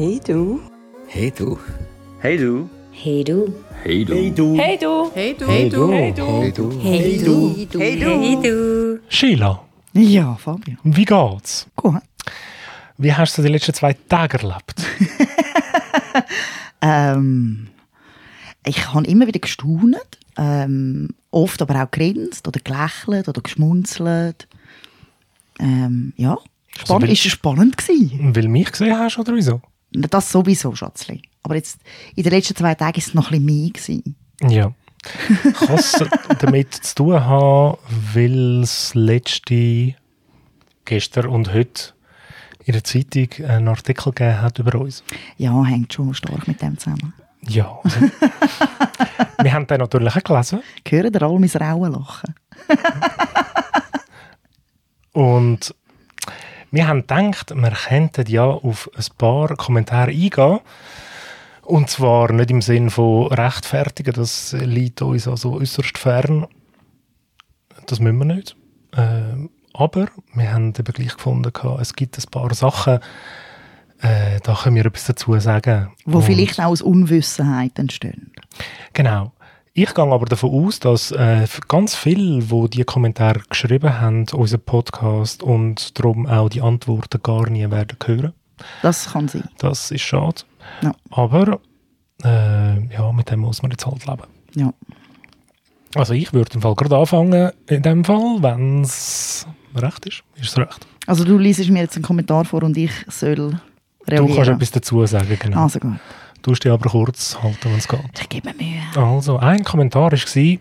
Hey du. Hey du. Hey du. Hey du. Hey du. Hey du. Hey du. Hey du. Hey du. Hey du. Hey du. Hey du. Hey du. Sheila, Ja, Fabio. wie geht's? Gut. Wie hast du die letzten zwei Tage erlebt? Ähm, ich habe immer wieder gestaunt, ähm, oft aber auch grinst oder gelächelt oder geschmunzelt. Ähm, ja, spannend, will- ist spannend gewesen. Weil mich gesehen hast oder wieso? Das sowieso, Schatzli. Aber jetzt, in den letzten zwei Tagen war es noch ein bisschen mehr. Gewesen. Ja. Kann es damit zu tun haben, weil es letzte, gestern und heute in der Zeitung einen Artikel gegeben hat über uns? Ja, hängt schon stark mit dem zusammen. Ja. Also, wir haben den natürlich auch gelesen. Hören ihr alle mein Rauen lachen? Und wir haben gedacht, wir könnten ja auf ein paar Kommentare eingehen. Und zwar nicht im Sinn von rechtfertigen, das liegt uns also äußerst fern. Das müssen wir nicht. Ähm, aber wir haben eben gleich gefunden, es gibt ein paar Sachen, äh, da können wir etwas dazu sagen. Wo Und- vielleicht auch aus Unwissenheit entstehen. Genau. Ich gehe aber davon aus, dass äh, ganz viele, die die Kommentare geschrieben haben, unseren Podcast und darum auch die Antworten gar nie werden hören. Das kann sein. Das ist schade. Ja. Aber äh, ja, mit dem muss man jetzt halt leben. Ja. Also ich würde im Fall gerade anfangen, in dem Fall, wenn es recht ist. Ist es recht? Also du liest mir jetzt einen Kommentar vor und ich soll reagieren. Du kannst etwas dazu sagen, genau. Also gut. Du musst dich aber kurz halten, wenn es geht. Ich gebe Mühe. Also, ein Kommentar war,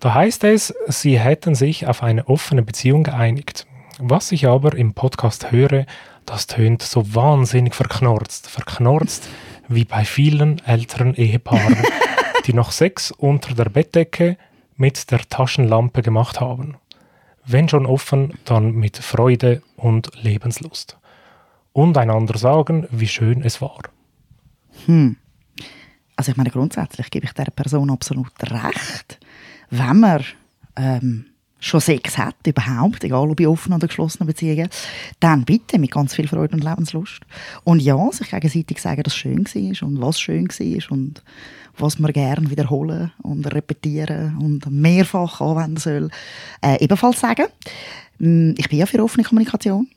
da heißt es, sie hätten sich auf eine offene Beziehung geeinigt. Was ich aber im Podcast höre, das tönt so wahnsinnig verknorzt. Verknorzt wie bei vielen älteren Ehepaaren, die noch Sex unter der Bettdecke mit der Taschenlampe gemacht haben. Wenn schon offen, dann mit Freude und Lebenslust. Und einander sagen, wie schön es war. Also ich meine, grundsätzlich gebe ich dieser Person absolut recht. Wenn man ähm, schon Sex hat, überhaupt, egal ob in offenen oder geschlossenen Beziehungen, dann bitte mit ganz viel Freude und Lebenslust. Und ja, sich gegenseitig sagen, dass es schön war und was schön war und was man gerne wiederholen und repetieren und mehrfach anwenden soll, äh, ebenfalls sagen. Mm, Ich bin ja für offene Kommunikation.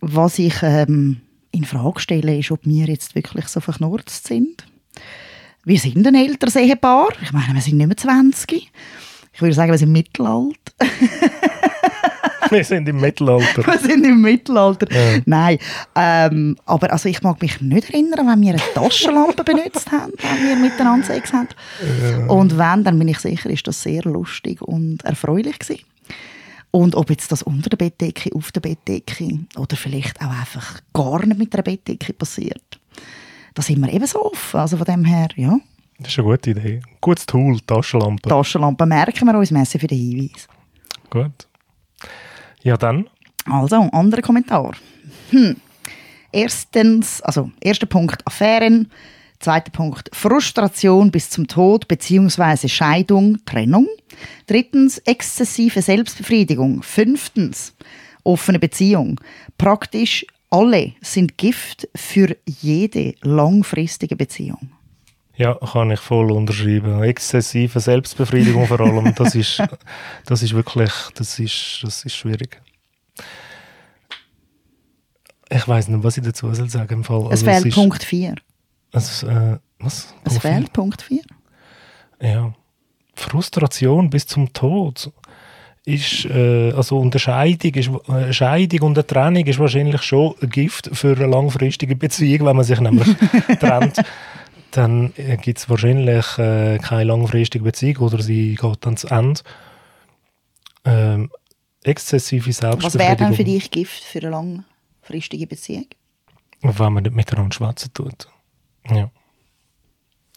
Was ich ähm, in Frage stelle, ist, ob wir jetzt wirklich so verknurzt sind. Wir sind ein älteres Ehepaar. Ich meine, wir sind nicht mehr 20. Ich würde sagen, wir sind Mittelalter. Wir sind im Mittelalter. Wir sind im Mittelalter. Ja. Nein. Ähm, aber also ich mag mich nicht erinnern, wenn wir eine Taschenlampe benutzt haben, wenn wir miteinander Sex haben. Und wenn, dann bin ich sicher, ist das sehr lustig und erfreulich gewesen. Und ob jetzt das unter der Bettdecke, auf der Bettdecke oder vielleicht auch einfach gar nicht mit der Bettdecke passiert, da sind wir eben so offen. Also von dem her, ja, Das ist eine gute Idee. Gutes Tool, Taschenlampe. Taschenlampe merken wir uns, Messi für den Hinweis. Gut. Ja, dann. Also, anderer Kommentar. Hm. Erstens, also erster Punkt Affären, zweiter Punkt Frustration bis zum Tod bzw. Scheidung, Trennung. Drittens exzessive Selbstbefriedigung. Fünftens offene Beziehung. Praktisch alle sind Gift für jede langfristige Beziehung. Ja, kann ich voll unterschreiben. Exzessive Selbstbefriedigung vor allem, das ist, das ist wirklich, das ist, das ist schwierig. Ich weiß nicht, was ich dazu soll sagen im Fall. Es Also, fehlt ist, Punkt 4. Es, äh, was? Es Punkt fehlt Punkt 4. vier? Ja. Frustration bis zum Tod ist, äh, also eine Scheidung, ist, eine Scheidung und eine Trennung ist wahrscheinlich schon ein Gift für eine langfristige Beziehung, wenn man sich nämlich trennt. Dann äh, gibt es wahrscheinlich äh, keine langfristige Beziehung oder sie geht dann zu Ende. Ähm, exzessive Was wäre Selbstbefriedigung. dann für dich Gift für eine langfristige Beziehung? wenn man nicht miteinander schwätzen tut. Ja.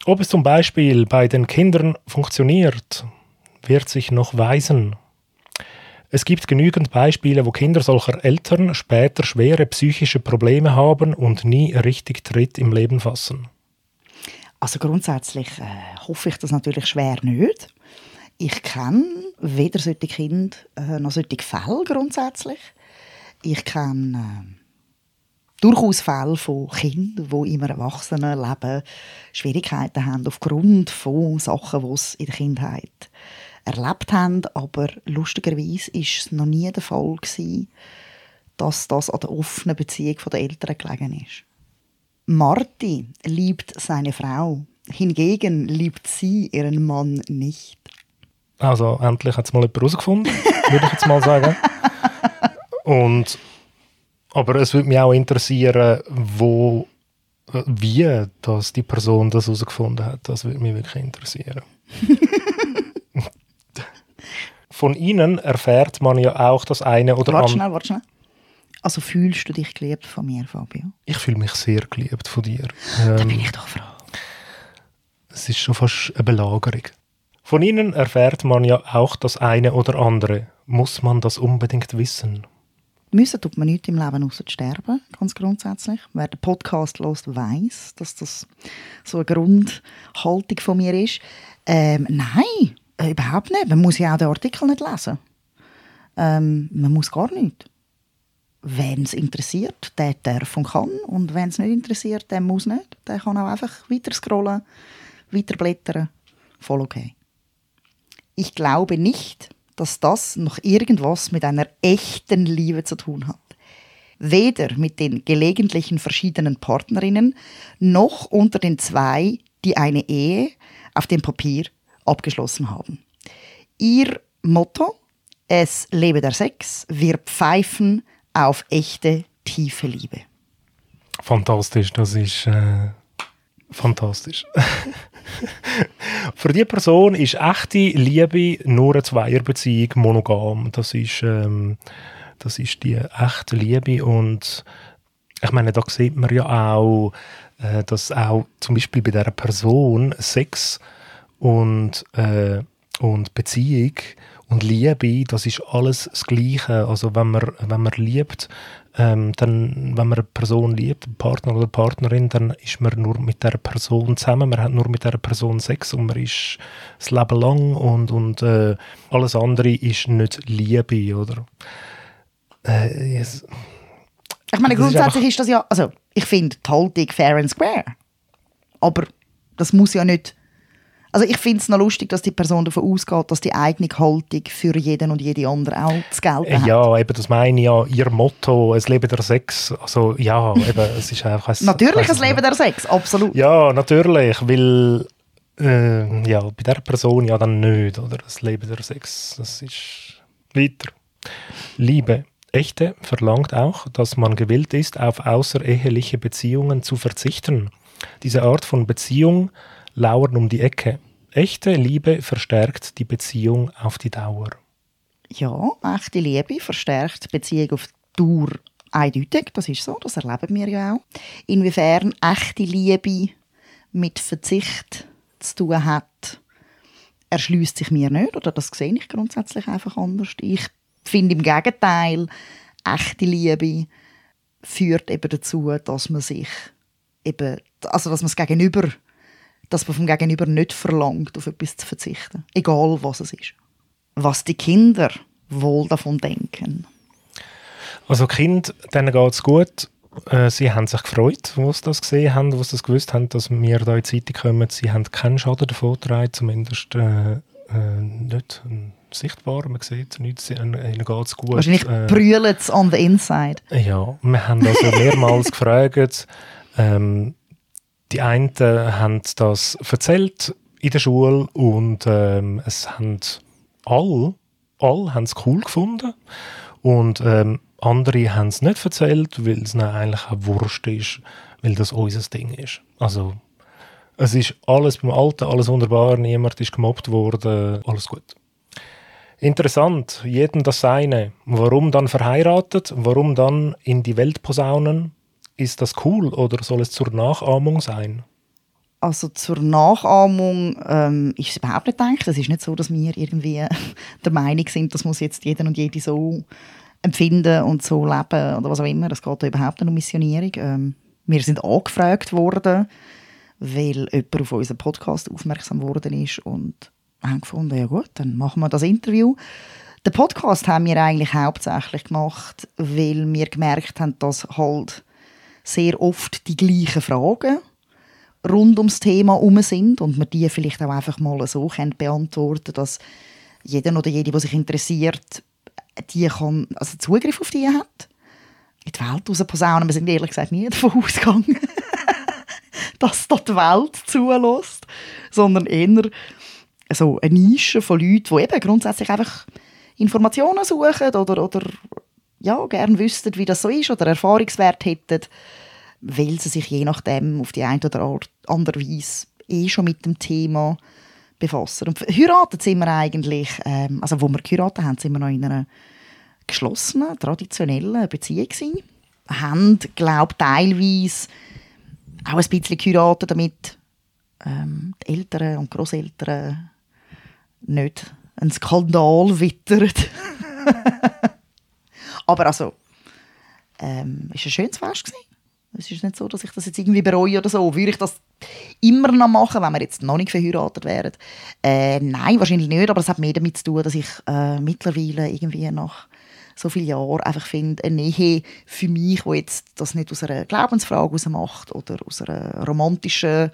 Ob es zum Beispiel bei den Kindern funktioniert, wird sich noch weisen. Es gibt genügend Beispiele, wo Kinder solcher Eltern später schwere psychische Probleme haben und nie richtig Tritt im Leben fassen. Also grundsätzlich äh, hoffe ich das natürlich schwer nicht. Ich kenne weder solche Kinder äh, noch solche Fälle grundsätzlich. Ich kenne durchaus Fälle von Kindern, die im Erwachsenenleben Schwierigkeiten haben aufgrund von Sachen, die sie in der Kindheit erlebt haben. Aber lustigerweise war es noch nie der Fall, gewesen, dass das an der offenen Beziehung der Eltern gelegen ist. Marty liebt seine Frau. Hingegen liebt sie ihren Mann nicht. Also endlich hat es mal jemand herausgefunden, würde ich jetzt mal sagen. Und, aber es würde mich auch interessieren, wo, wie das die Person das herausgefunden hat. Das würde mich wirklich interessieren. Von ihnen erfährt man ja auch das eine oder Warte andere. schnell, warte schnell. Also fühlst du dich geliebt von mir, Fabio? Ich fühle mich sehr geliebt von dir. Da Ähm, bin ich doch froh. Es ist schon fast eine Belagerung. Von ihnen erfährt man ja auch das eine oder andere. Muss man das unbedingt wissen? Müssen tut man nichts im Leben außer sterben, ganz grundsätzlich. Wer den Podcast hört, weiß, dass das so eine Grundhaltung von mir ist. Ähm, nein, äh, überhaupt nicht. Man muss ja auch den Artikel nicht lesen. Ähm, man muss gar nicht. Wenn es interessiert, der darf und kann. Und wenn es nicht interessiert, der muss nicht. Der kann auch einfach weiter scrollen, weiter blättern. Voll okay. Ich glaube nicht, dass das noch irgendwas mit einer echten Liebe zu tun hat. Weder mit den gelegentlichen verschiedenen Partnerinnen noch unter den zwei, die eine Ehe auf dem Papier abgeschlossen haben. Ihr Motto, es lebe der Sex, wir pfeifen auf echte, tiefe Liebe. Fantastisch, das ist äh, fantastisch. Für die Person ist echte Liebe nur eine Zweierbeziehung monogam. Das ist, ähm, das ist die echte Liebe und ich meine, da sieht man ja auch, äh, dass auch zum Beispiel bei dieser Person Sex und, äh, und Beziehung und Liebe, das ist alles das Gleiche. Also wenn man, wenn man liebt, ähm, dann, wenn man eine Person liebt, einen Partner oder Partnerin, dann ist man nur mit der Person zusammen, man hat nur mit der Person Sex und man ist das Leben lang und, und äh, alles andere ist nicht Liebe, oder? Äh, yes. Ich meine, Das ist grundsätzlich ist, das ja, also ich finde die Haltung fair and square. Aber das muss ja nicht. Also ich finde es noch lustig, dass die Person davon ausgeht, dass die eigene Haltung für jeden und jede andere auch zu gelten hat. Ja, eben, das meine ich ja, ihr Motto, es lebe der Sex, also ja, eben, es ist einfach... ein- Natürlich ein Leben der Sex, absolut. Ja, natürlich, weil äh, ja, bei der Person ja dann nicht, oder? Das Leben der Sex, das ist weiter. Liebe. Echte verlangt auch, dass man gewillt ist, auf außereheliche Beziehungen zu verzichten. Diese Art von Beziehung lauern um die Ecke. Echte Liebe verstärkt die Beziehung auf die Dauer. Ja, echte Liebe verstärkt die Beziehung auf Dauer eindeutig. Das ist so, das erleben wir ja auch. Inwiefern echte Liebe mit Verzicht zu tun hat, erschließt sich mir nicht. Oder das sehe ich grundsätzlich einfach anders. Ich finde im Gegenteil, echte Liebe führt eben dazu, dass man sich eben, also dass man das Gegenüber, dass man vom Gegenüber nicht verlangt, auf etwas zu verzichten. Egal, was es ist was die Kinder wohl davon denken. Also Kind, denen geht es gut. Äh, Sie haben sich gefreut, wo sie das gesehen haben, wo sie das gewusst haben, dass wir da in die Zeitung kommen. Sie haben keinen Schaden davon getragen, zumindest äh, äh, nicht äh, sichtbar. Man sieht nichts, ihnen ihnen geht es gut. Wahrscheinlich Äh, brüllt es on the inside. ja, wir haben also mehrmals gefragt. Ähm, die einen haben das erzählt in der Schule und ähm, es haben alle, alle haben es cool gefunden und ähm, andere haben es nicht erzählt, weil es eigentlich auch Wurst ist, weil das unser Ding ist. Also es ist alles beim Alten, alles wunderbar, niemand ist gemobbt worden, alles gut. Interessant, jedem das Seine. Warum dann verheiratet? Warum dann in die Welt posaunen? Ist das cool oder soll es zur Nachahmung sein? Also zur Nachahmung ähm, ist es überhaupt nicht gedacht. Es ist nicht so, dass wir irgendwie der Meinung sind, das muss jetzt jeder und jede so empfinden und so leben oder was auch immer. Es geht da überhaupt nicht um Missionierung. Ähm, wir sind angefragt worden, weil jemand auf unseren Podcast aufmerksam worden ist und haben gefunden, ja gut, dann machen wir das Interview. Den Podcast haben wir eigentlich hauptsächlich gemacht, weil wir gemerkt haben, dass halt sehr oft die gleichen Fragen rund ums Thema herum sind und man die vielleicht auch einfach mal so beantworten dass jeder oder jede, der sich interessiert, die kann, also Zugriff auf die hat. In die Welt raus posaunen, wir sind ehrlich gesagt nie davon ausgegangen, dass dort die Welt zulässt, sondern eher so eine Nische von Leuten, die eben grundsätzlich einfach Informationen suchen oder, oder ja, gerne wüssten, wie das so ist oder Erfahrungswert hätten, weil sie sich je nachdem auf die eine oder andere Weise eh schon mit dem Thema befassen. Und heiraten sind wir eigentlich, ähm, also wo wir geheiratet haben, sind wir noch in einer geschlossenen, traditionellen Beziehung gewesen. Haben, glaube teilweise auch ein bisschen geheiratet, damit ähm, die Eltern und Großeltern nicht einen Skandal wittern. Aber also, ähm, war ein schönes Fest. Es ist nicht so, dass ich das jetzt irgendwie bereue oder so. Würde ich das immer noch machen, wenn wir jetzt noch nicht verheiratet wären? Äh, nein, wahrscheinlich nicht. Aber es hat mehr damit zu tun, dass ich äh, mittlerweile irgendwie nach so vielen Jahren einfach finde, eine Nähe für mich, wo jetzt das nicht aus einer Glaubensfrage heraus macht oder aus einer romantischen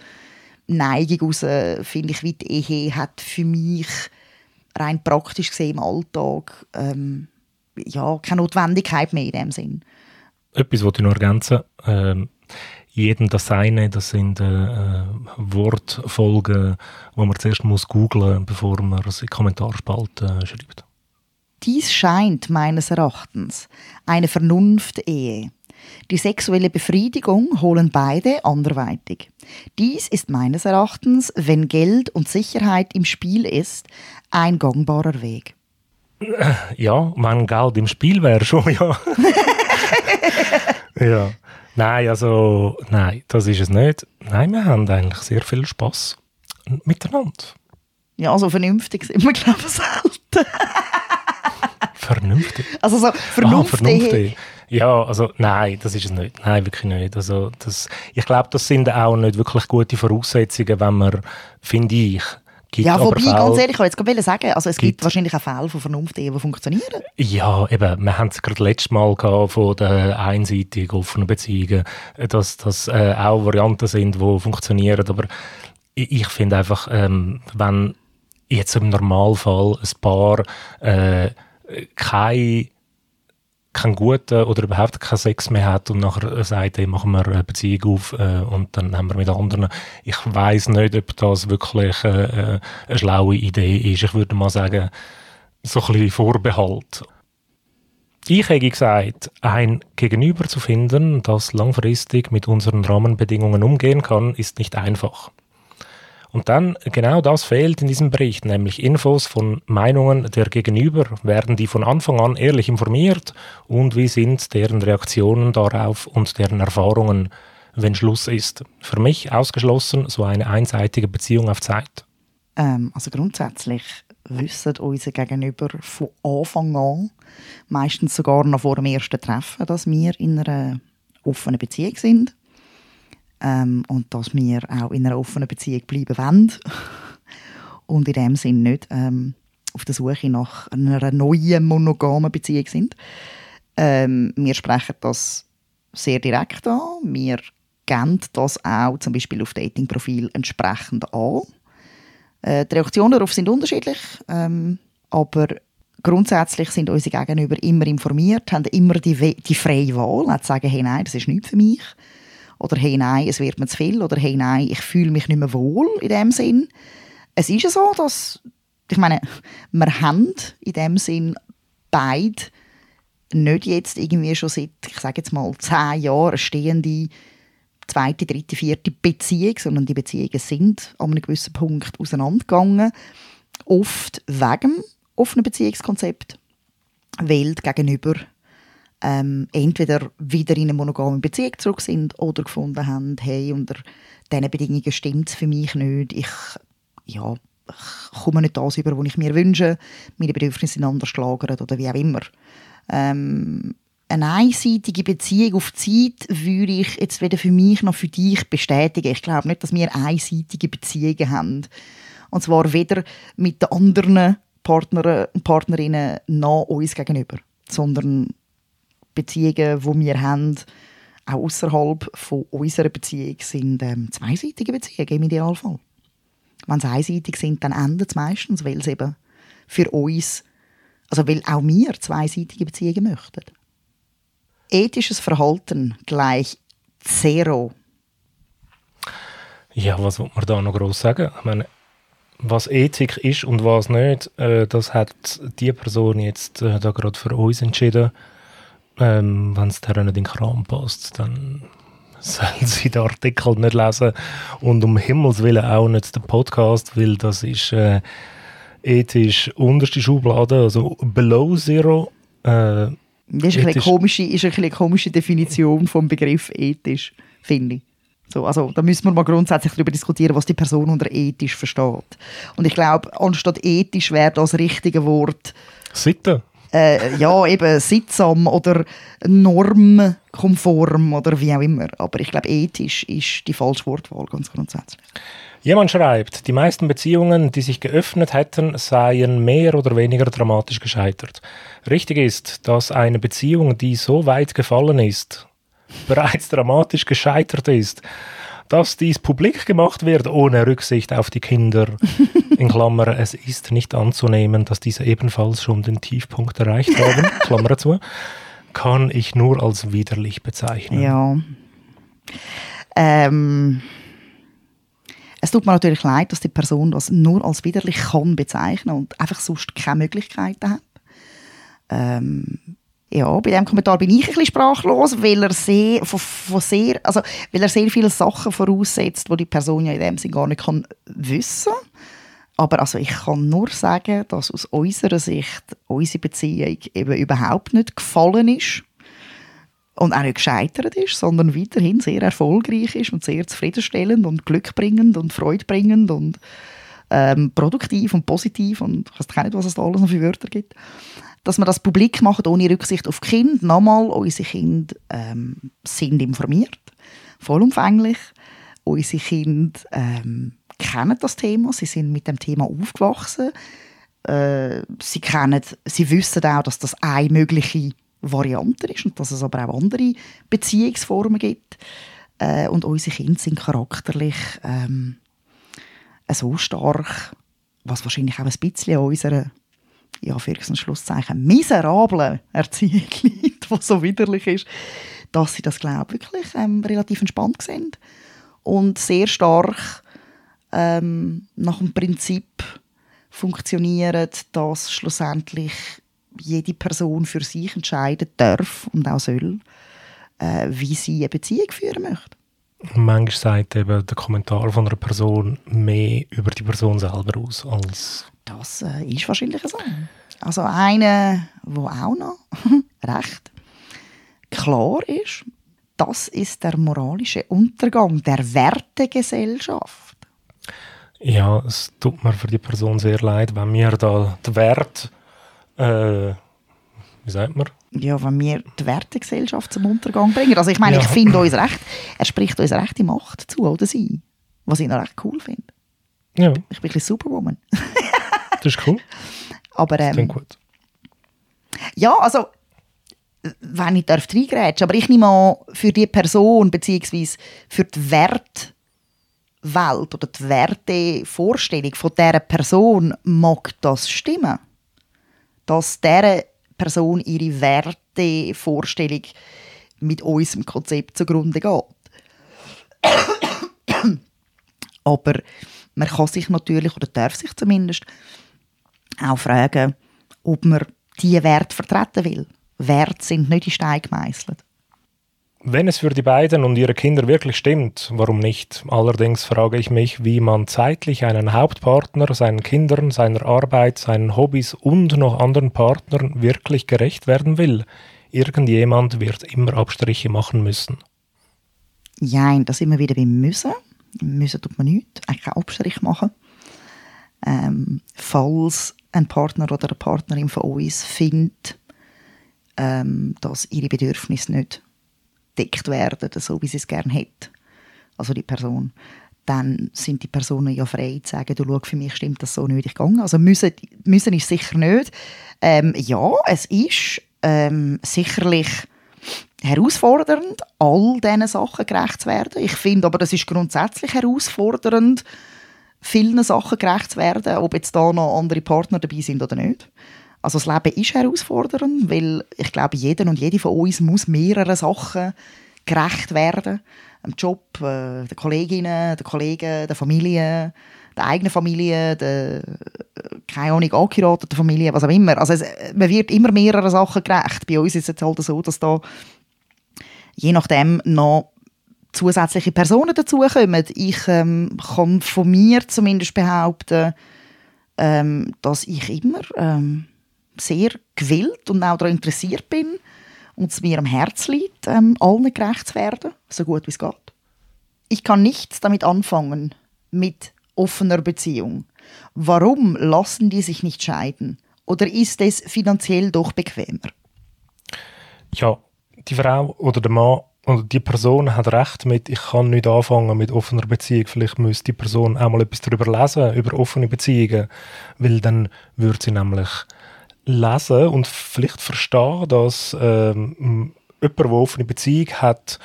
Neigung heraus, finde ich, wie die Ehe hat für mich rein praktisch gesehen im Alltag ähm, ja, keine Notwendigkeit mehr in dem Sinn. Etwas wollte ich noch ergänzen. Ähm, jedem das Seine, das sind äh, Wortfolgen, die man zuerst muss googlen muss, bevor man es in die Kommentarspalte äh, schreibt. Dies scheint meines Erachtens eine Vernunft-Ehe. Die sexuelle Befriedigung holen beide anderweitig. Dies ist meines Erachtens, wenn Geld und Sicherheit im Spiel ist, ein gangbarer Weg. Ja, wenn Geld im Spiel wäre schon, ja. ja. Nein, also, nein, das ist es nicht. Nein, wir haben eigentlich sehr viel Spass miteinander. Ja, so vernünftig sind wir, glaube ich, selten. vernünftig? Also so vernünftig. Ah, vernünftig. Ja, also nein, das ist es nicht. Nein, wirklich nicht. Also, das, ich glaube, das sind auch nicht wirklich gute Voraussetzungen, wenn man, finde ich, Gibt ja, wobei, Fälle, ganz ehrlich, ich wollte jetzt sagen, also es gibt, gibt. wahrscheinlich auch Fälle von Vernunft, die funktionieren. Ja, eben, wir haben es gerade letztes Mal gehabt von den einseitig offenen Beziehungen, dass das äh, auch Varianten sind, die funktionieren, aber ich, ich finde einfach, ähm, wenn jetzt im Normalfall ein Paar äh, keine keinen guten oder überhaupt keinen Sex mehr hat und nachher sagt, hey, machen wir eine Beziehung auf äh, und dann haben wir mit anderen. Ich weiß nicht, ob das wirklich äh, äh, eine schlaue Idee ist. Ich würde mal sagen, so ein bisschen Vorbehalt. Ich hätte gesagt, ein Gegenüber zu finden, das langfristig mit unseren Rahmenbedingungen umgehen kann, ist nicht einfach. Und dann genau das fehlt in diesem Bericht, nämlich Infos von Meinungen der Gegenüber. Werden die von Anfang an ehrlich informiert und wie sind deren Reaktionen darauf und deren Erfahrungen, wenn Schluss ist? Für mich ausgeschlossen so eine einseitige Beziehung auf Zeit. Ähm, also grundsätzlich wissen unsere Gegenüber von Anfang an, meistens sogar noch vor dem ersten Treffen, dass wir in einer offenen Beziehung sind ähm, und dass wir auch in einer offenen Beziehung bleiben wollen und in dem Sinn nicht ähm, auf der Suche nach einer neuen monogamen Beziehung sind. Ähm, wir sprechen das sehr direkt an. Wir geben das auch zum Beispiel auf Datingprofil entsprechend an. Äh, die Reaktionen darauf sind unterschiedlich, ähm, aber grundsätzlich sind unsere Gegenüber immer informiert, haben immer die, die freie Wahl, zu sagen, hey, nein, das ist nicht für mich oder hey nein, es wird mir zu viel oder hey nein, ich fühle mich nicht mehr wohl in dem Sinn. Es ist ja so, dass ich meine, wir haben in dem Sinn beide nicht jetzt irgendwie schon seit, ich sage jetzt mal, zehn Jahren stehende zweite, dritte, vierte Beziehung, sondern die Beziehungen sind an einem gewissen Punkt auseinandergegangen. Oft wegen offenen Beziehungskonzept, weil gegenüber ähm, entweder wieder in eine monogame Beziehung zurück sind oder gefunden haben, hey, unter diesen Bedingungen stimmt es für mich nicht. Ich, ja, ich komme nicht das über, was ich mir wünsche. Meine Bedürfnisse sind anders gelagert oder wie auch immer. Ähm, eine einseitige Beziehung auf Zeit würde ich jetzt weder für mich noch für dich bestätigen. Ich glaube nicht, dass wir einseitige Beziehungen haben. Und zwar weder mit den anderen Partnern und Partnerinnen noch uns gegenüber, sondern Beziehungen, die wir haben, auch außerhalb unserer Beziehung sind ähm, zweiseitige Beziehungen im Idealfall. Wenn sie einseitig sind, dann endet es meistens, weil es eben für uns, also weil auch wir zweiseitige Beziehungen möchten. Ethisches Verhalten gleich Zero. Ja, was will man da noch groß sagen? Ich meine, was Ethik ist und was nicht, äh, das hat die Person jetzt äh, da gerade für uns entschieden. Ähm, Wenn es nicht in den Kram passt, dann sollen sie den Artikel nicht lesen und um Himmels Willen auch nicht den Podcast, weil das ist äh, ethisch unterste Schublade, also below zero. Äh, das ist eine, komische, ist eine komische Definition vom Begriff ethisch, finde ich. So, also da müssen wir mal grundsätzlich darüber diskutieren, was die Person unter ethisch versteht. Und ich glaube, anstatt ethisch wäre das richtige Wort. Sitte. Äh, ja, eben sittsam oder normkonform oder wie auch immer. Aber ich glaube, ethisch ist die falsche Wortwahl ganz grundsätzlich. Jemand schreibt, die meisten Beziehungen, die sich geöffnet hätten, seien mehr oder weniger dramatisch gescheitert. Richtig ist, dass eine Beziehung, die so weit gefallen ist, bereits dramatisch gescheitert ist. Dass dies publik gemacht wird, ohne Rücksicht auf die Kinder, in Klammern, es ist nicht anzunehmen, dass diese ebenfalls schon den Tiefpunkt erreicht haben, Klammer zu, kann ich nur als widerlich bezeichnen. Ja. Ähm, es tut mir natürlich leid, dass die Person das nur als widerlich kann bezeichnen und einfach sonst keine Möglichkeiten hat. Ähm, ja, bei diesem Kommentar bin ich ein bisschen sprachlos, weil er sehr, von, von sehr, also, weil er sehr viele Sachen voraussetzt, die die Person ja in dem Sinne gar nicht kann wissen Aber also ich kann nur sagen, dass aus unserer Sicht unsere Beziehung eben überhaupt nicht gefallen ist und auch nicht gescheitert ist, sondern weiterhin sehr erfolgreich ist und sehr zufriedenstellend und glückbringend und freudbringend und ähm, produktiv und positiv und ich weiß nicht, was es da alles noch für Wörter gibt dass wir das publik machen, ohne Rücksicht auf Kinder. Nochmal, unsere Kinder ähm, sind informiert, vollumfänglich. Unsere Kinder ähm, kennen das Thema, sie sind mit dem Thema aufgewachsen. Äh, sie, kennen, sie wissen auch, dass das eine mögliche Variante ist und dass es aber auch andere Beziehungsformen gibt. Äh, und unsere Kinder sind charakterlich ähm, so stark, was wahrscheinlich auch ein bisschen an unserer ja, für und Schlusszeichen, miserablen Erziehung liegt, die so widerlich ist, dass sie das, glaube ich, wirklich ähm, relativ entspannt sind und sehr stark ähm, nach dem Prinzip funktionieren, dass schlussendlich jede Person für sich entscheiden darf und auch soll, äh, wie sie eine Beziehung führen möchte. Manchmal sagt eben der Kommentar von einer Person mehr über die Person selber aus als das äh, ist wahrscheinlich so. Also einer, der auch noch recht klar ist, das ist der moralische Untergang der Wertegesellschaft. Ja, es tut mir für die Person sehr leid, wenn wir da den Wert, äh, wie sagt man? Ja, wenn wir die Wertegesellschaft zum Untergang bringen. Also ich meine, ja. ich finde uns recht, er spricht uns rechte Macht zu, oder sie, was ich noch recht cool finde. Ja. Ich bin ein bisschen Superwoman. Das ist cool. Aber, ähm, das gut. Ja, also, wenn ich darf reingrätschen, aber ich nehme an, für die Person beziehungsweise für die Wertwelt oder die Wertevorstellung von dieser Person mag das stimmen. Dass dieser Person ihre Wertevorstellung mit unserem Konzept zugrunde geht. Aber man kann sich natürlich, oder darf sich zumindest, auch fragen, ob man diese Werte vertreten will. Werte sind nicht in Stein gemeißelt. Wenn es für die beiden und ihre Kinder wirklich stimmt, warum nicht? Allerdings frage ich mich, wie man zeitlich einen Hauptpartner, seinen Kindern, seiner Arbeit, seinen Hobbys und noch anderen Partnern wirklich gerecht werden will. Irgendjemand wird immer Abstriche machen müssen. Ja, das wir wieder beim Müssen. Müssen tut man nichts, eigentlich keinen Abstrich machen. Ähm, falls ein Partner oder eine Partnerin von uns findet, ähm, dass ihre Bedürfnisse nicht deckt werden, so wie sie es gerne hätte, also die Person, dann sind die Personen ja frei zu sagen, du schau, für mich stimmt das so nicht, ich gehe. Also müssen, müssen ist sicher nicht. Ähm, ja, es ist ähm, sicherlich herausfordernd, all diesen Sachen gerecht zu werden. Ich finde aber, das ist grundsätzlich herausfordernd, vielen Sachen gerecht zu werden, ob jetzt da noch andere Partner dabei sind oder nicht. Also das Leben ist herausfordernd, weil ich glaube, jeder und jede von uns muss mehreren Sachen gerecht werden. Dem Job, äh, den Kolleginnen, den Kollegen, der Familie, der eigenen Familie, der, keine Ahnung, angeheirateten Familie, was auch immer. Also es, man wird immer mehreren Sachen gerecht. Bei uns ist es halt so, dass da je nachdem noch zusätzliche Personen dazukommen. Ich ähm, kann von mir zumindest behaupten, ähm, dass ich immer ähm, sehr gewillt und auch daran interessiert bin und es mir am Herzen liegt, ähm, allen gerecht zu werden, so gut wie es geht. Ich kann nichts damit anfangen, mit offener Beziehung. Warum lassen die sich nicht scheiden? Oder ist es finanziell doch bequemer? Ja, die Frau oder der Mann oder die Person hat recht mit, ich kann nicht anfangen mit offener Beziehung. Vielleicht müsste die Person auch mal etwas darüber lesen, über offene Beziehungen. Weil dann würde sie nämlich lesen und vielleicht verstehen, dass ähm, jemand, der offene Beziehung hat,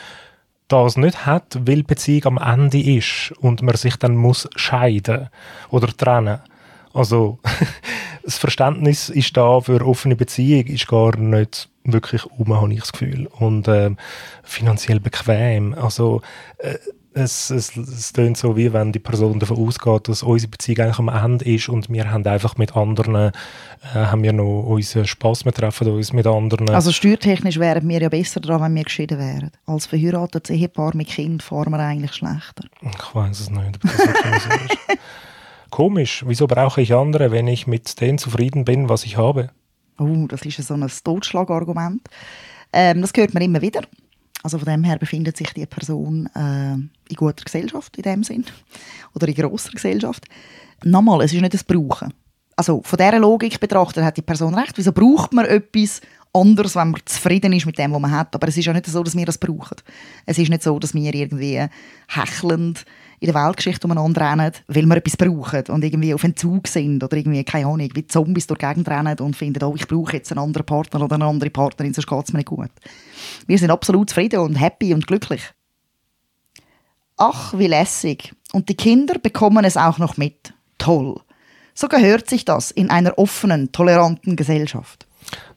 das nicht hat, weil die Beziehung am Ende ist und man sich dann muss scheiden oder trennen. Also das Verständnis ist da für offene Beziehung ist gar nicht wirklich um, habe ich das Gefühl. Und äh, finanziell bequem. Also äh, es, es, es klingt so, wie wenn die Person davon ausgeht, dass unsere Beziehung eigentlich am Ende ist und wir haben einfach mit anderen, äh, haben wir noch unseren Spass, wir treffen uns mit anderen. Also steuertechnisch wären wir ja besser dran, wenn wir geschieden wären. Als verheiratetes Ehepaar mit Kind fahren wir eigentlich schlechter. Ich weiß es nicht, ob das wirklich so ist. Komisch, wieso brauche ich andere, wenn ich mit denen zufrieden bin, was ich habe? Oh, das ist so ein Totschlagargument. Ähm, das hört man immer wieder. Also von dem her befindet sich die Person äh, in guter Gesellschaft in dem Sinn oder in grosser Gesellschaft. Nochmal, es ist nicht das Brauchen. Also von dieser Logik betrachtet hat die Person recht. Wieso braucht man etwas anderes, wenn man zufrieden ist mit dem, was man hat? Aber es ist ja nicht so, dass wir das brauchen. Es ist nicht so, dass wir irgendwie hechelnd in der Weltgeschichte umeinander rennen, weil wir etwas brauchen und irgendwie auf Entzug sind oder irgendwie, keine Ahnung, wie Zombies durch die Gegend rennen und finden, oh, ich brauche jetzt einen anderen Partner oder eine andere Partnerin, sonst geht es mir nicht gut. Wir sind absolut zufrieden und happy und glücklich. Ach, wie lässig. Und die Kinder bekommen es auch noch mit. Toll. So gehört sich das in einer offenen, toleranten Gesellschaft.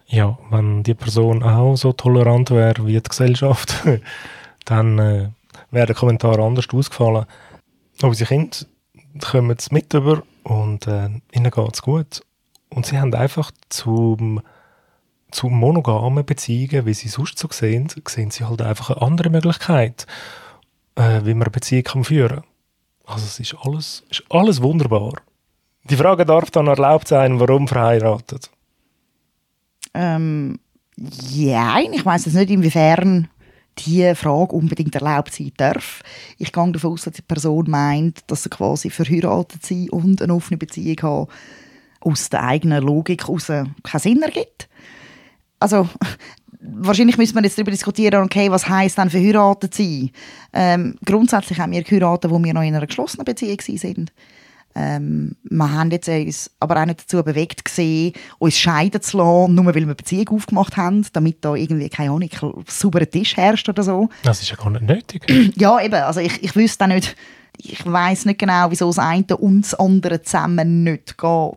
Ja, wenn die Person auch so tolerant wäre wie die Gesellschaft, dann äh, wäre der Kommentar anders ausgefallen. Sie Kinder kommen es mit über und äh, ihnen geht es gut. Und sie haben einfach zum, zu monogamen Beziehungen, wie sie sonst so sehen, sehen sie halt einfach eine andere Möglichkeit, äh, wie man eine Beziehung führen kann. Also es ist alles, ist alles wunderbar. Die Frage darf dann erlaubt sein, warum verheiratet? Ähm, ja, ich weiß jetzt nicht, inwiefern diese Frage unbedingt erlaubt sein darf. Ich gehe davon aus, dass die Person meint, dass sie quasi verheiratet sein und eine offene Beziehung haben, aus der eigenen Logik heraus keinen Sinn ergibt. Also, wahrscheinlich müssen wir jetzt darüber diskutieren, okay, was heisst dann verheiratet sein? Ähm, grundsätzlich haben wir geheiratet, wo wir noch in einer geschlossenen Beziehung sind. Ähm, wir haben jetzt uns aber auch nicht dazu bewegt gesehen, uns scheiden zu lassen, nur weil wir eine Beziehung aufgemacht haben, damit da irgendwie, keine Ahnung, sauberer Tisch herrscht oder so. Das ist ja gar nicht nötig. ja, eben. Also ich, ich wüsste auch nicht, ich weiß nicht genau, wieso das eine und das andere zusammen nicht geht.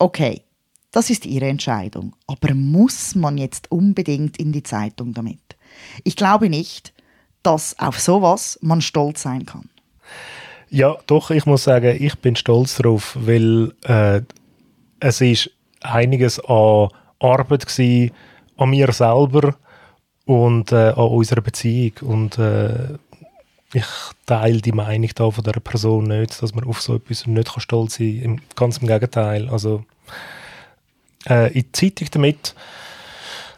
Okay, das ist Ihre Entscheidung. Aber muss man jetzt unbedingt in die Zeitung damit? Ich glaube nicht, dass auf sowas man stolz sein kann. Ja, doch, ich muss sagen, ich bin stolz darauf, weil äh, es ist einiges an Arbeit war, an mir selber und äh, an unserer Beziehung. Und äh, ich teile die Meinung da von der Person nicht, dass man auf so etwas nicht stolz sein kann. Ganz im Gegenteil. Also, äh, in die Zeitung damit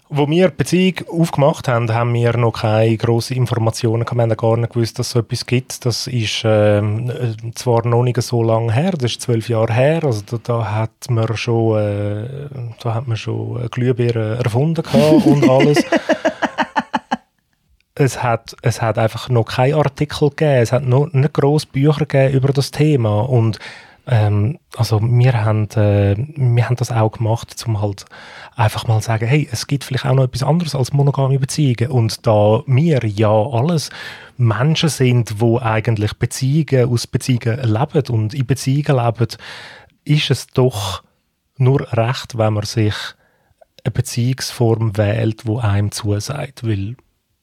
wo wir die Beziehung aufgemacht haben, haben wir noch keine grossen Informationen gehabt. Wir haben gar nicht gewusst, dass es so etwas gibt. Das ist ähm, zwar noch nicht so lange her, das ist zwölf Jahre her. Also da, da, hat man schon, äh, da hat man schon Glühbirnen erfunden und alles. es hat, es hat einfach noch keine Artikel gegeben. Es hat noch nicht grosse Bücher gegeben über das Thema. Und Ähm, also wir haben, äh, wir haben das auch gemacht, um halt einfach mal zu sagen, hey, es gibt vielleicht auch noch etwas anderes als monogame Beziehungen. Und da wir ja alles Menschen sind, wo eigentlich Beziehungen aus Beziehungen leben und in Beziehungen leben, ist es doch nur recht, wenn man sich eine Beziehungsform wählt, wo einem zusagt, weil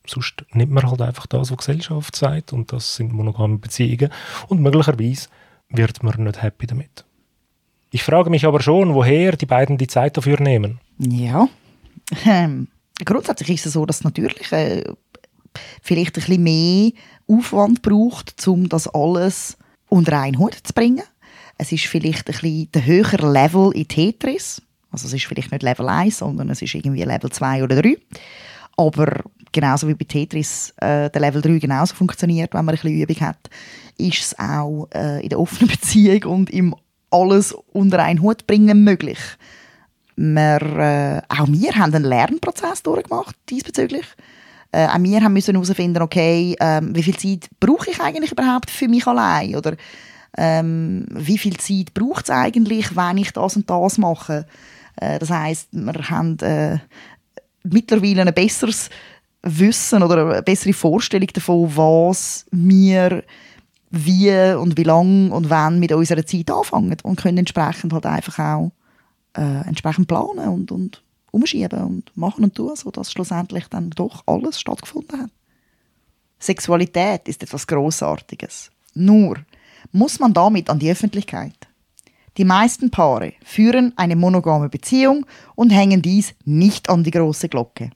sonst nimmt man halt einfach das, was Gesellschaft sagt und das sind monogame Beziehungen und möglicherweise wird man nicht happy damit. Ich frage mich aber schon, woher die beiden die Zeit dafür nehmen. Ja. Ähm, grundsätzlich ist es so, dass natürlich äh, vielleicht ein bisschen mehr Aufwand braucht, um das alles unter einen Hut zu bringen. Es ist vielleicht ein bisschen der höhere Level in Tetris. Also es ist vielleicht nicht Level 1, sondern es ist irgendwie Level 2 oder 3. Aber genauso wie bei Tetris äh, der Level 3 genauso funktioniert, wenn man ein bisschen Übung hat, ist es auch äh, in der offenen Beziehung und im alles unter einen Hut bringen möglich. Wir, äh, auch wir haben einen Lernprozess durchgemacht diesbezüglich. Äh, auch wir haben müssen herausfinden, okay, ähm, wie viel Zeit brauche ich eigentlich überhaupt für mich allein oder ähm, wie viel Zeit braucht es eigentlich, wenn ich das und das mache. Äh, das heißt, wir haben äh, mittlerweile ein besseres Wissen oder eine bessere Vorstellung davon, was wir wie und wie lang und wann mit unserer Zeit anfangen und können entsprechend halt einfach auch äh, entsprechend planen und, und umschieben und machen und tun, sodass schlussendlich dann doch alles stattgefunden hat. Sexualität ist etwas Großartiges. Nur muss man damit an die Öffentlichkeit. Die meisten Paare führen eine monogame Beziehung und hängen dies nicht an die große Glocke.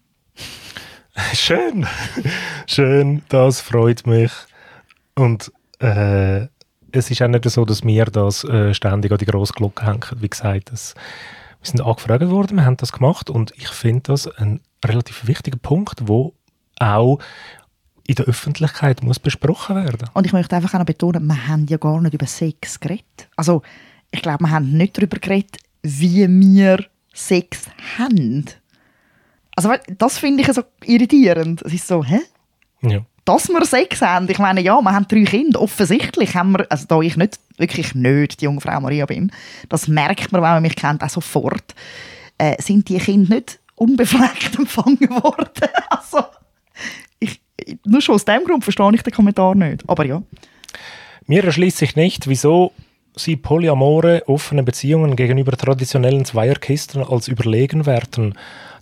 Schön, schön, das freut mich. Und äh, es ist auch nicht so, dass wir das äh, ständig an die grosse Glocke hängen. Wie gesagt, das, wir sind angefragt worden, wir haben das gemacht und ich finde das ein relativ wichtiger Punkt, wo auch in der Öffentlichkeit muss besprochen werden. Und ich möchte einfach auch noch betonen, wir haben ja gar nicht über Sex geredet. Also, ich glaube, wir haben nicht darüber geredet, wie wir Sex haben. Also, das finde ich so irritierend. Es ist so, hä? Ja dass wir Sex haben. Ich meine, ja, wir haben drei Kinder. Offensichtlich haben wir, also da ich nicht, wirklich nicht die junge Frau Maria bin, das merkt man, wenn man mich kennt, auch sofort, äh, sind die Kinder nicht unbefleckt empfangen worden. also, ich, nur schon aus dem Grund verstehe ich den Kommentar nicht. Aber ja. Mir erschließt sich nicht, wieso sie polyamore offene Beziehungen gegenüber traditionellen Zweierkisten als überlegen werten.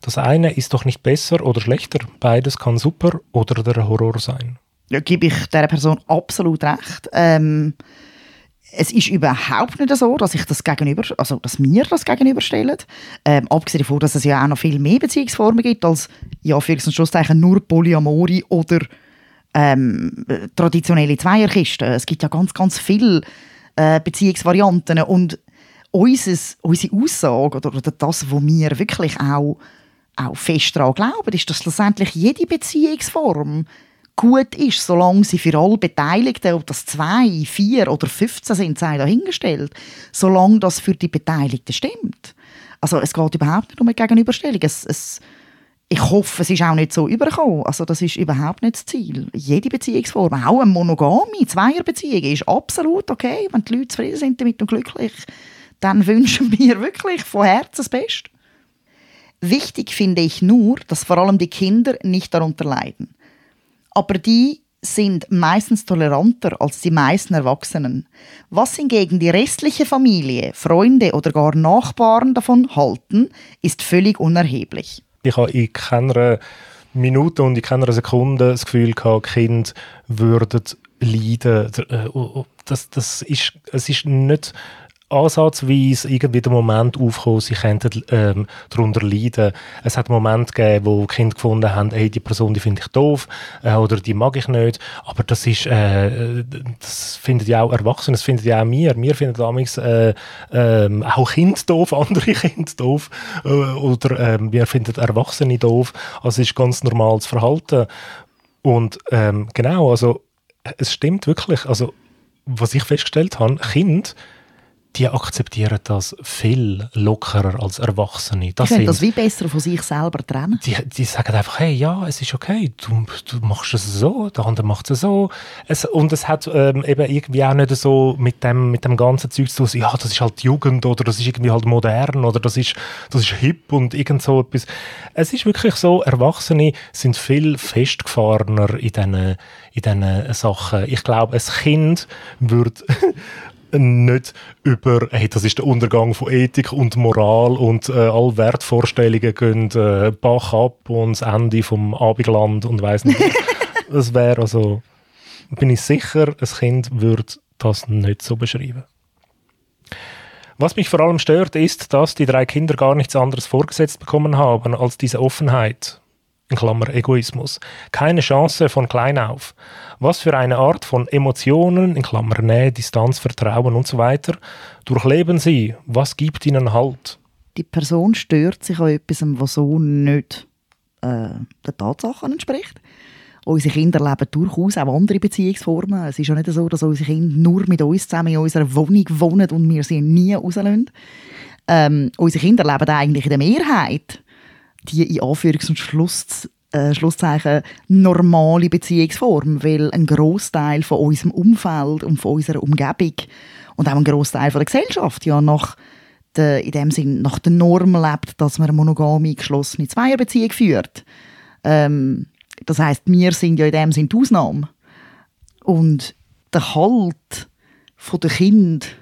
Das eine ist doch nicht besser oder schlechter. Beides kann super oder der Horror sein. Ja, gebe ich dieser Person absolut recht. Ähm, es ist überhaupt nicht so, dass ich das gegenüber, also dass wir das gegenüberstellen. Ähm, abgesehen davon, dass es ja auch noch viel mehr Beziehungsformen gibt als ja für Schlusszeichen nur Polyamori oder ähm, traditionelle Zweierkisten. Es gibt ja ganz, ganz viele äh, Beziehungsvarianten und unseres, unsere Aussage oder das, was wir wirklich auch auch fest daran glauben, ist, dass schlussendlich jede Beziehungsform gut ist, solange sie für alle Beteiligten, ob das zwei, vier oder 15 sind, sei dahingestellt, solange das für die Beteiligten stimmt. Also es geht überhaupt nicht um eine Gegenüberstellung. Es, es, ich hoffe, es ist auch nicht so übergekommen. Also das ist überhaupt nicht das Ziel. Jede Beziehungsform, auch eine monogame Zweierbeziehung, ist absolut okay. Wenn die Leute zufrieden sind damit und glücklich, dann wünschen wir wirklich von Herzen das Beste. Wichtig finde ich nur, dass vor allem die Kinder nicht darunter leiden. Aber die sind meistens toleranter als die meisten Erwachsenen. Was hingegen die restliche Familie, Freunde oder gar Nachbarn davon halten, ist völlig unerheblich. Ich habe in keiner Minute und in keiner Sekunde das Gefühl gehabt, Kinder würden leiden. Das, das ist, es ist nicht ansatzweise irgendwie der Moment aufgekommen, sie könnten ähm, darunter leiden. Es hat Momente gegeben, wo Kinder gefunden haben, hey, die Person, die finde ich doof äh, oder die mag ich nicht. Aber das ist, äh, das finden ja auch Erwachsene, das finden ja auch wir. Wir finden damals äh, äh, auch Kinder doof, andere Kinder doof äh, oder äh, wir finden Erwachsene doof. Also es ist ganz normales Verhalten. Und ähm, genau, also es stimmt wirklich. Also was ich festgestellt habe, Kinder die akzeptieren das viel lockerer als Erwachsene. Das Die können sind- das wie besser von sich selber trennen. die, die sagen einfach, hey, ja, es ist okay, du, du machst es so, der andere macht es so. Es, und es hat ähm, eben irgendwie auch nicht so mit dem, mit dem ganzen Zeug zu tun, ja, das ist halt Jugend oder das ist irgendwie halt modern oder das ist, das ist hip und irgend so etwas. Es ist wirklich so, Erwachsene sind viel festgefahrener in diesen in diesen Sachen. Ich glaube, ein Kind würde nicht über, hey, das ist der Untergang von Ethik und Moral und äh, alle Wertvorstellungen gehen äh, Bach ab und das Ende vom Abendland und weiss nicht. das wäre also, bin ich sicher, ein Kind würde das nicht so beschreiben. Was mich vor allem stört, ist, dass die drei Kinder gar nichts anderes vorgesetzt bekommen haben als diese Offenheit. In Klammer Egoismus. Keine Chance von klein auf. Was für eine Art von Emotionen, in Klammer Nähe, Distanz, Vertrauen und so weiter, durchleben sie? Was gibt ihnen Halt? Die Person stört sich an etwas, was so nicht äh, den Tatsachen entspricht. Unsere Kinder leben durchaus auch andere Beziehungsformen. Es ist ja nicht so, dass unsere Kinder nur mit uns zusammen in unserer Wohnung wohnen und wir sie nie rauslassen. Ähm, unsere Kinder leben eigentlich in der Mehrheit die in Anführungs- und Schluss, äh, Schlusszeichen normale Beziehungsform, weil ein Großteil von unserem Umfeld und von unserer Umgebung und auch ein Großteil von der Gesellschaft ja nach der, in dem Sinn nach der Norm lebt, dass man eine monogame geschlossene Zweierbeziehung führt. Ähm, das heißt, wir sind ja in dem Sinn die Ausnahme. Und der Halt der Kind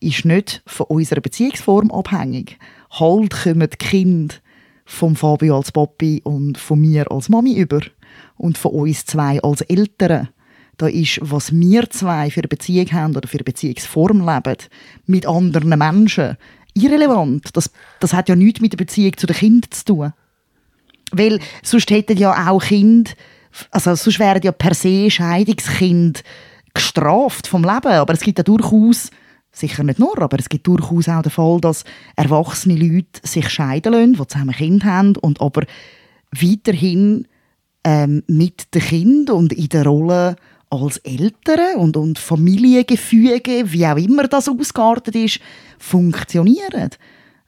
ist nicht von unserer Beziehungsform abhängig. Halt kommen die Kinder vom Fabio als Papi und von mir als Mami über und von uns zwei als Eltern. Da ist, was wir zwei für eine Beziehung haben oder für eine Beziehungsform leben, mit anderen Menschen, irrelevant. Das, das hat ja nichts mit der Beziehung zu den Kindern zu tun. Weil sonst hätten ja auch Kinder, also sonst wären ja per se Scheidungskind gestraft vom Leben. Aber es gibt ja durchaus, sicher nicht nur, aber es gibt durchaus auch den Fall, dass erwachsene Leute sich scheiden lassen, die zusammen Kinder haben und aber weiterhin ähm, mit den Kindern und in der Rolle als Eltern und, und Familiengefüge, wie auch immer das ausgeartet ist, funktionieren.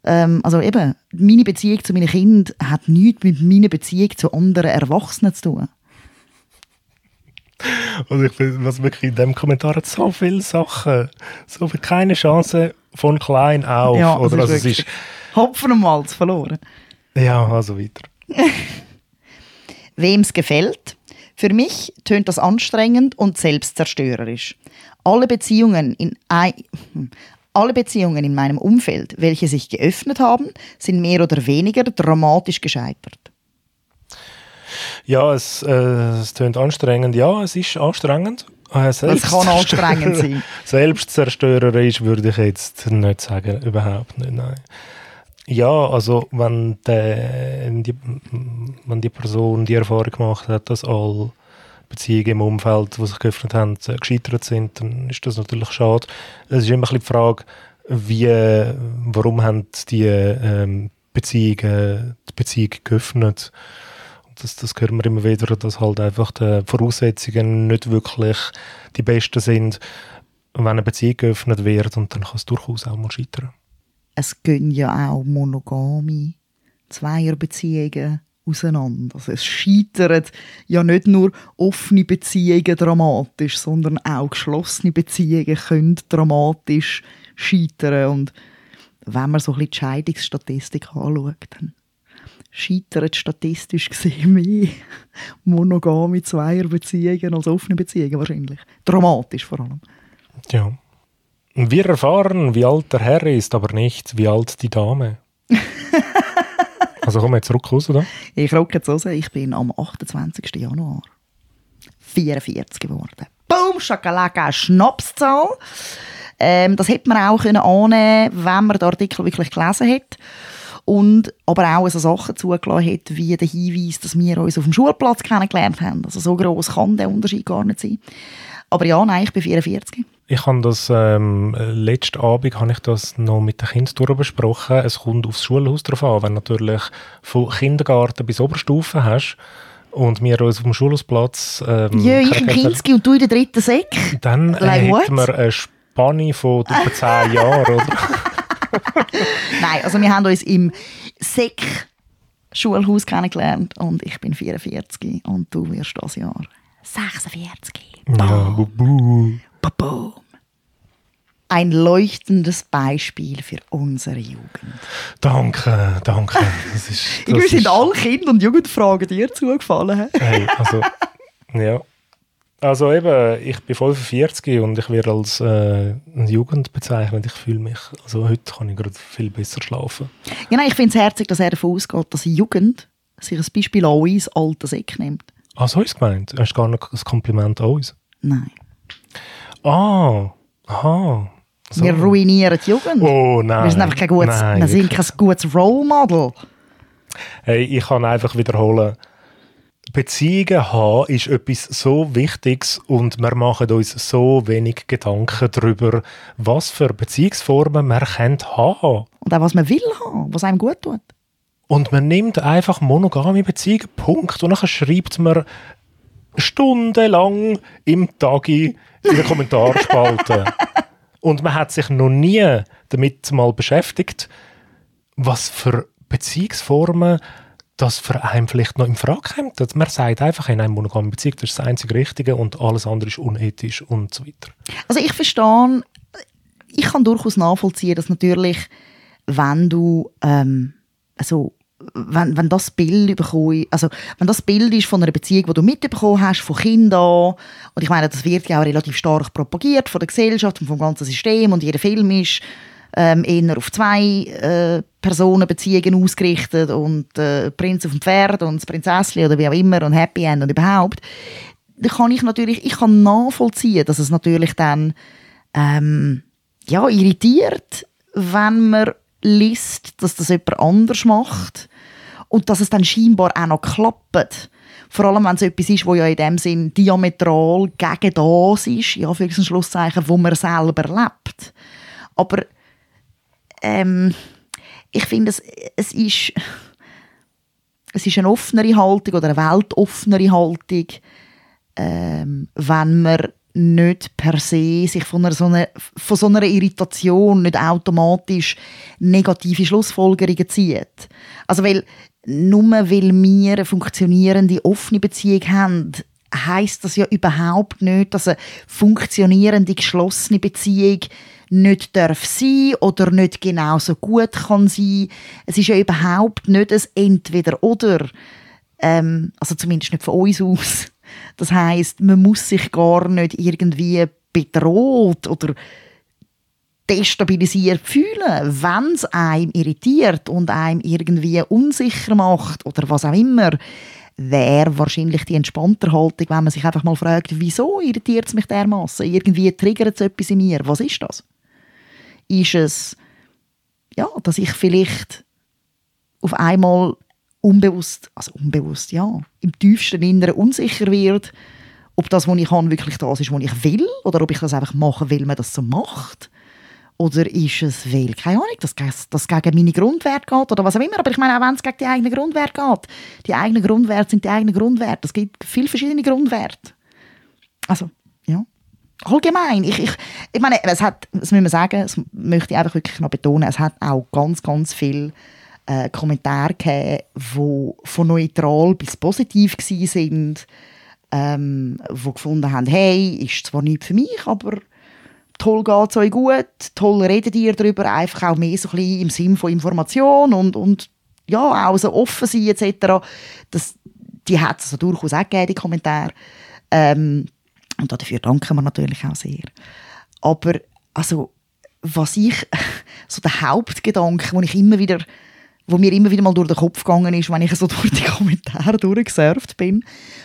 Ähm, also eben, meine Beziehung zu meinen Kindern hat nichts mit meiner Beziehung zu anderen Erwachsenen zu tun. Also ich finde, was wirklich in dem Kommentar hat so viele Sachen, so viel keine Chance von klein auf. Ja, oder also es ist, Hopfen und Malz verloren. ja, also weiter. Wem's gefällt? Für mich tönt das anstrengend und selbstzerstörerisch. Alle Beziehungen in alle Beziehungen in meinem Umfeld, welche sich geöffnet haben, sind mehr oder weniger dramatisch gescheitert. Ja, es, äh, es tönt anstrengend. Ja, es ist anstrengend. Äh, Das kann anstrengend sein. Selbstzerstörerisch würde ich jetzt nicht sagen, überhaupt nicht, nein. Ja, also wenn, der, die, wenn die Person die Erfahrung gemacht hat, dass alle Beziehungen im Umfeld, die sich geöffnet haben, äh, gescheitert sind, dann ist das natürlich schade. Es ist immer ein bisschen die Frage, wie, warum haben die ähm, Beziehungen die Beziehung geöffnet und das, das hören wir immer wieder, dass halt einfach die Voraussetzungen nicht wirklich die besten sind, wenn eine Beziehung geöffnet wird und dann kann es durchaus auch mal scheitern. Es gehen ja auch monogame Zweierbeziehungen auseinander. Also es scheitern ja nicht nur offene Beziehungen dramatisch, sondern auch geschlossene Beziehungen können dramatisch scheitern. Und wenn man so ein bisschen die Scheidungsstatistik anschaut, dann scheitern statistisch gesehen mehr monogame Zweierbeziehungen als offene Beziehungen wahrscheinlich. Dramatisch vor allem. Ja. Und wir erfahren, wie alt der Herr ist, aber nicht, wie alt die Dame. also kommen wir jetzt zurück raus, oder? Ich rocke jetzt raus, ich bin am 28. Januar 44 geworden. Boom, Schakalaka, Schnapszahl. Ähm, das hätte man auch können annehmen wenn man den Artikel wirklich gelesen hätte. Und aber auch so Sachen zugelassen hätte, wie der Hinweis, dass wir uns auf dem Schulplatz kennengelernt haben. Also so gross kann der Unterschied gar nicht sein. Aber ja, nein, ich bin 44. Ich habe das, ähm, letzten Abend habe ich das noch mit den Kindern durchbesprochen. Es kommt aufs Schulhaus drauf an. Wenn du natürlich von Kindergarten bis Oberstufe hast und wir uns auf dem Schulhausplatz ähm, Ja, ich im Kinski und du in der dritten Sek. Dann Like äh, what? hätten wir eine Bunny von etwa 10 Jahren, oder? Nein, also wir haben uns im Sek Schulhaus kennengelernt und ich bin 44 und du wirst das Jahr 46. Ja, bubu. Boom. Ein leuchtendes Beispiel für unsere Jugend. Danke, danke. Das ist, das Irgendwie sind alle Kinder- und Jugendfragen dir zugefallen. Hey, also, ja. Also eben, ich bin voll für 40 und ich werde als äh, Jugend bezeichnet. Ich fühle mich, also heute kann ich gerade viel besser schlafen. Nein, ich finde es herzig, dass er davon ausgeht, dass die Jugend sich ein Beispiel an uns, alten Säck nimmt. Ah, so ist gemeint. Hast du gar nicht ein Kompliment an uns? Nein. Ah, aha. So. Wir ruinieren die Jugend. Oh nein. wir sind einfach kein gutes, Nein, wir sind kein gutes Role Model. Hey, ich kann einfach wiederholen. Beziehungen haben ist etwas so Wichtiges und wir machen uns so wenig Gedanken darüber, was für Beziehungsformen wir können haben Und auch was man will haben, was einem gut tut. Und man nimmt einfach monogame Beziehungen, Punkt. Und dann schreibt man stundenlang im Tagi in der Kommentarspalte. und man hat sich noch nie damit mal beschäftigt, was für Beziehungsformen das für einen vielleicht noch in Frage kommt. Man sagt einfach, in einer monogamen Beziehung das ist das einzige Richtige und alles andere ist unethisch und so weiter. Also ich verstehe, ich kann durchaus nachvollziehen, dass natürlich, wenn du, ähm, also, wenn, wenn das Bild also wenn das Bild ist von einer Beziehung, die du mitbekommen hast, von Kindern, und ich meine, das wird ja auch relativ stark propagiert von der Gesellschaft und vom ganzen System und jeder Film ist ähm, eher auf zwei äh, Personenbeziehungen ausgerichtet und äh, Prinz auf dem Pferd und das Prinzesschen oder wie auch immer und Happy End und überhaupt da kann ich natürlich, ich kann nachvollziehen, dass es natürlich dann ähm, ja, irritiert, wenn man liest, dass das jemand anders macht und dass es dann scheinbar auch noch klappt. Vor allem, wenn es etwas ist, wo ja in dem Sinn diametral gegen das ist, ja, für ein Schlusszeichen, wo man selber lebt. Aber ähm, ich finde, es, ist es ist eine offenere Haltung oder eine weltoffenere Haltung, ähm, wenn man nicht per se sich von, einer, so einer, von so einer Irritation nicht automatisch negative Schlussfolgerungen zieht. Also weil nur weil wir eine funktionierende offene Beziehung haben, heißt das ja überhaupt nicht, dass eine funktionierende geschlossene Beziehung nicht darf sein oder nicht genauso gut kann sein. Es ist ja überhaupt nicht ein Entweder-Oder. Ähm, also zumindest nicht von uns aus. Das heißt, man muss sich gar nicht irgendwie bedroht oder destabilisiert fühlen, wenn es einem irritiert und einem irgendwie unsicher macht oder was auch immer, wäre wahrscheinlich die entspannte Haltung, wenn man sich einfach mal fragt, wieso irritiert es mich dermaßen? Irgendwie triggert es etwas in mir. Was ist das? Ist es, ja, dass ich vielleicht auf einmal unbewusst, also unbewusst, ja, im tiefsten Inneren unsicher wird, ob das, was ich kann, wirklich das ist, was ich will, oder ob ich das einfach machen will, man das so macht. Oder ist es, weil, keine Ahnung, dass das gegen meine Grundwerte geht oder was auch immer. Aber ich meine, auch wenn es gegen die eigenen Grundwerte geht. Die eigenen Grundwerte sind die eigenen Grundwerte. Es gibt viele verschiedene Grundwerte. Also, ja. Allgemein. Ich, ich, ich meine, es hat, das müssen wir sagen, das möchte ich einfach wirklich noch betonen, es hat auch ganz, ganz viele äh, Kommentare gegeben, die von neutral bis positiv gewesen sind, ähm, die gefunden haben, hey, ist zwar nicht für mich, aber toll geht es euch gut, toll redet ihr darüber, einfach auch mehr so ein bisschen im Sinn von Information und, und ja, auch so offen sein etc. Das, die hat es also durchaus auch gegeben, die Kommentare. Ähm, und dafür danken wir natürlich auch sehr. Aber also, was ich, so der Hauptgedanke, wo ich immer wieder, wo mir immer wieder mal durch den Kopf gegangen ist, wenn ich so durch die Kommentare durchgesurft bin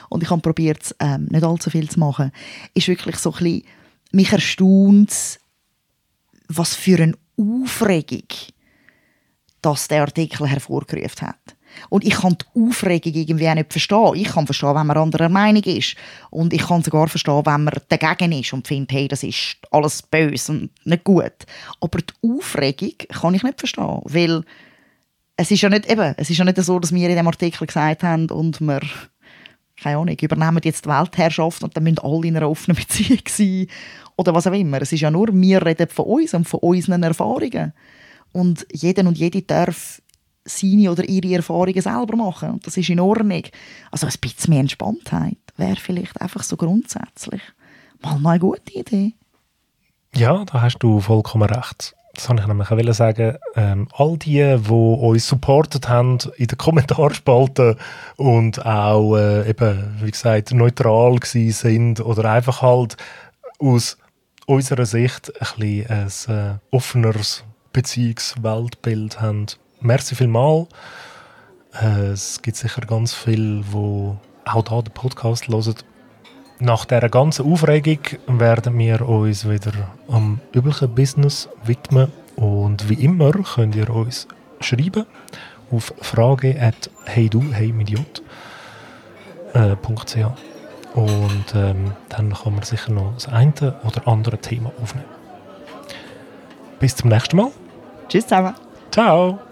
und ich habe probiert, ähm, nicht allzu viel zu machen, ist wirklich so ein bisschen, mich erstaunt was für eine Aufregung das der Artikel hervorgerufen hat. Und ich kann die Aufregung irgendwie auch nicht verstehen. Ich kann verstehen, wenn man anderer Meinung ist. Und ich kann sogar verstehen, wenn man dagegen ist und findet, hey, das ist alles böse und nicht gut. Aber die Aufregung kann ich nicht verstehen, weil es ist ja nicht, eben, es ist ja nicht so, dass wir in dem Artikel gesagt haben und wir keine Ahnung, übernehmen jetzt die Weltherrschaft und dann müssen alle in einer offenen Beziehung sein oder was auch immer. Es ist ja nur, wir reden von uns und von unseren Erfahrungen. Und jeder und jede darf seine oder ihre Erfahrungen selber machen. Und das ist in Ordnung. Also ein bisschen mehr Entspanntheit wäre vielleicht einfach so grundsätzlich mal eine gute Idee. Ja, da hast du vollkommen recht. Das wollte ich nämlich sagen. Ähm, all die, die uns supportet haben in den Kommentarspalten und auch äh, eben, wie gesagt, neutral sind oder einfach halt aus unserer Sicht ein bisschen ein äh, offeneres Beziehungsweltbild haben. Merci vielmals. Äh, es gibt sicher ganz viele, die auch hier den Podcast hören. Nach dieser ganzen Aufregung werden wir uns wieder am üblichen Business widmen. Und wie immer könnt ihr uns schreiben auf frage at heydu, hey mit J, äh. Und ähm, dann kann man sicher noch das eine oder andere Thema aufnehmen. Bis zum nächsten Mal. Tschüss zusammen. Ciao.